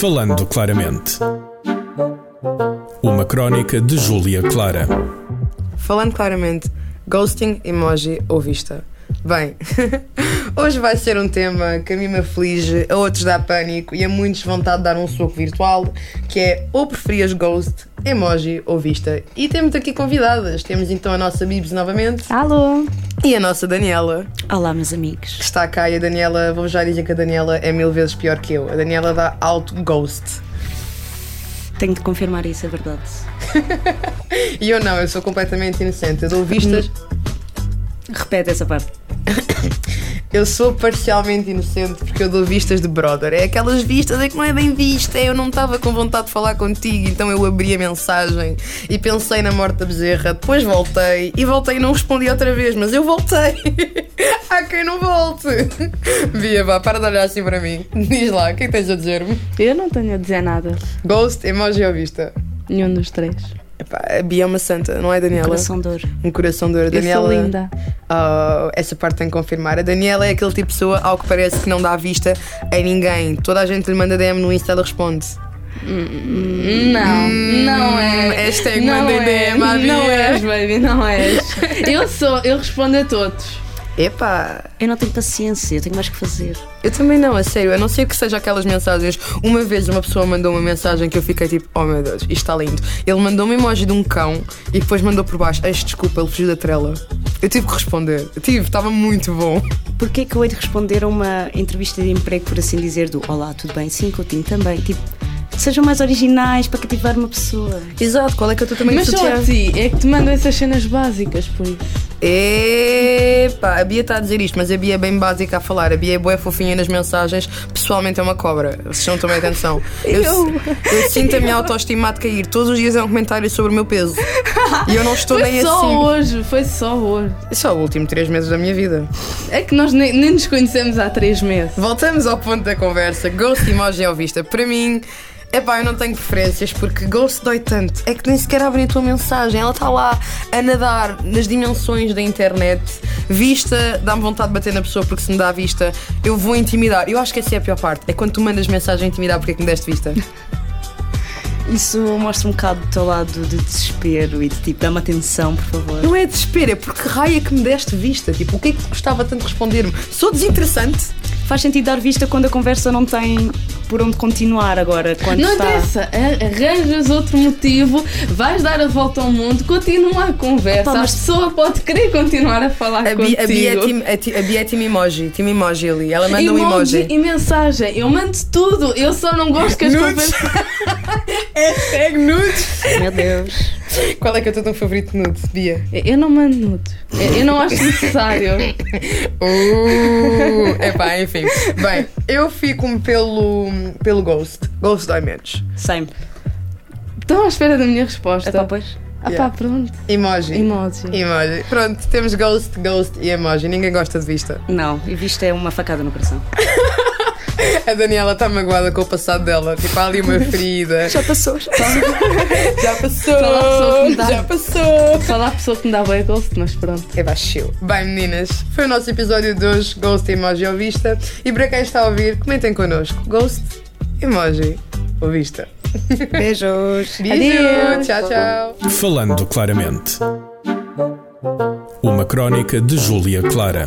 Falando claramente. Uma crónica de Júlia Clara. Falando claramente, ghosting, emoji ou vista. Bem, hoje vai ser um tema que a mim me aflige, a outros dá pânico e a muitos vontade de dar um soco virtual, que é ou preferias ghost, emoji ou vista. E temos aqui convidadas. Temos então a nossa Bibs novamente Alô! e a nossa Daniela, Olá, meus amigos. que está cá e a Daniela, vou já dizer que a Daniela é mil vezes pior que eu. A Daniela dá alto ghost. Tenho de confirmar isso, é verdade. E eu não, eu sou completamente inocente. Eu dou vistas. Repete essa parte. Eu sou parcialmente inocente porque eu dou vistas de brother. É aquelas vistas é que não é bem vista. Eu não estava com vontade de falar contigo, então eu abri a mensagem e pensei na morte da bezerra. Depois voltei e voltei e não respondi outra vez, mas eu voltei. Há quem não volte. Bia, vá, para de olhar assim para mim. Diz lá, o que é que tens a dizer-me? Eu não tenho a dizer nada. Ghost, emoji ou vista? Nenhum dos três. Epá, a Bia é uma santa, não é, Daniela? Coração de ouro. Um coração de ouro. Eu Daniela. sou linda. Ah, essa parte tem que confirmar. A Daniela é aquele tipo de pessoa, ao que parece, que não dá vista a ninguém. Toda a gente lhe manda DM no Insta, ela responde. Não, não é. hashtag não mandem é. DM à Não Bia. és, baby, não és. Eu sou, eu respondo a todos. Epá, Eu não tenho paciência, eu tenho mais que fazer. eu também não, a sério. A não ser que seja aquelas mensagens. Uma vez uma pessoa mandou uma mensagem que eu fiquei tipo, oh meu Deus, isto está lindo. Ele mandou uma emoji de um cão e depois mandou por baixo, este desculpa, ele fugiu da trela. Eu tive que responder. Eu tive, estava muito bom. Porquê que eu hei de responder a uma entrevista de emprego, por assim dizer, do Olá, tudo bem? Sim, Coutinho, também. Tipo, sejam mais originais para cativar uma pessoa. Exato, qual é que eu estou também Mas só a ti, é que te mando essas cenas básicas, por isso. Epá, a Bia está a dizer isto, mas a Bia é bem básica a falar. A Bia é boa fofinha nas mensagens, pessoalmente é uma cobra. Vocês não tomem atenção. Eu, eu sinto a minha autoestima a cair. Todos os dias é um comentário sobre o meu peso. E eu não estou Foi nem só assim. hoje, foi só hoje. Isso é o último três meses da minha vida. É que nós nem, nem nos conhecemos há três meses. Voltamos ao ponto da conversa. Ghost emoji ao vista. Para mim, epá, eu não tenho preferências porque Ghost dói tanto. É que nem sequer abrem a tua mensagem. Ela está lá a nadar nas dimensões da internet. Vista, dá-me vontade de bater na pessoa porque se me dá vista, eu vou intimidar. Eu acho que essa é a pior parte. É quando tu mandas mensagem a intimidar porque é que me deste vista. Isso mostra um bocado do teu lado de desespero e de tipo, dá-me atenção, por favor. Não é desespero, é porque raia é que me deste vista. Tipo, o que é que te gostava tanto de responder-me? Sou desinteressante. Faz sentido dar vista quando a conversa não tem por onde continuar agora. Quando Não está... interessa, arranjas outro motivo, vais dar a volta ao mundo, continua a conversa. Epá, mas- A pessoa pode querer continuar a falar A contigo. Bia, a, Bia é team, a, ti- a Bia é emoji. Team emoji ali. Ela manda um emoji. e mensagem, eu mando tudo, eu só não gosto que as Nudes. conversas. Hashtag nudes. Meu Deus. Qual é que é o teu favorito nude, Bia? Eu não mando nudes, eu eu não acho necessário. Uh, epá, enfim. Bem, eu fico pelo, pelo Ghost. Ghost dói menos. Same. Estão à espera da minha resposta. Epá, pois. Ah Yeah. pá, pronto. Emoji. Emoji. Emoji. Pronto, temos Ghost, Ghost e Emoji. Ninguém gosta de vista. Não, e vista é uma facada no coração. A Daniela está magoada com o passado dela. Tipo, há ali uma ferida. Já passou, já Já passou. Fala a pessoa que me dá. Já passou. Só dá a pessoa que me dá bem ghost, mas pronto. É baixo. Bem, meninas, foi o nosso episódio de hoje, Ghost Emoji ou Vista. E para quem está a ouvir, comentem connosco. Ghost, Emoji ou Vista. Beijos. Beijo, Adeus. tchau, tchau. Falando claramente. Uma crónica de Júlia Clara.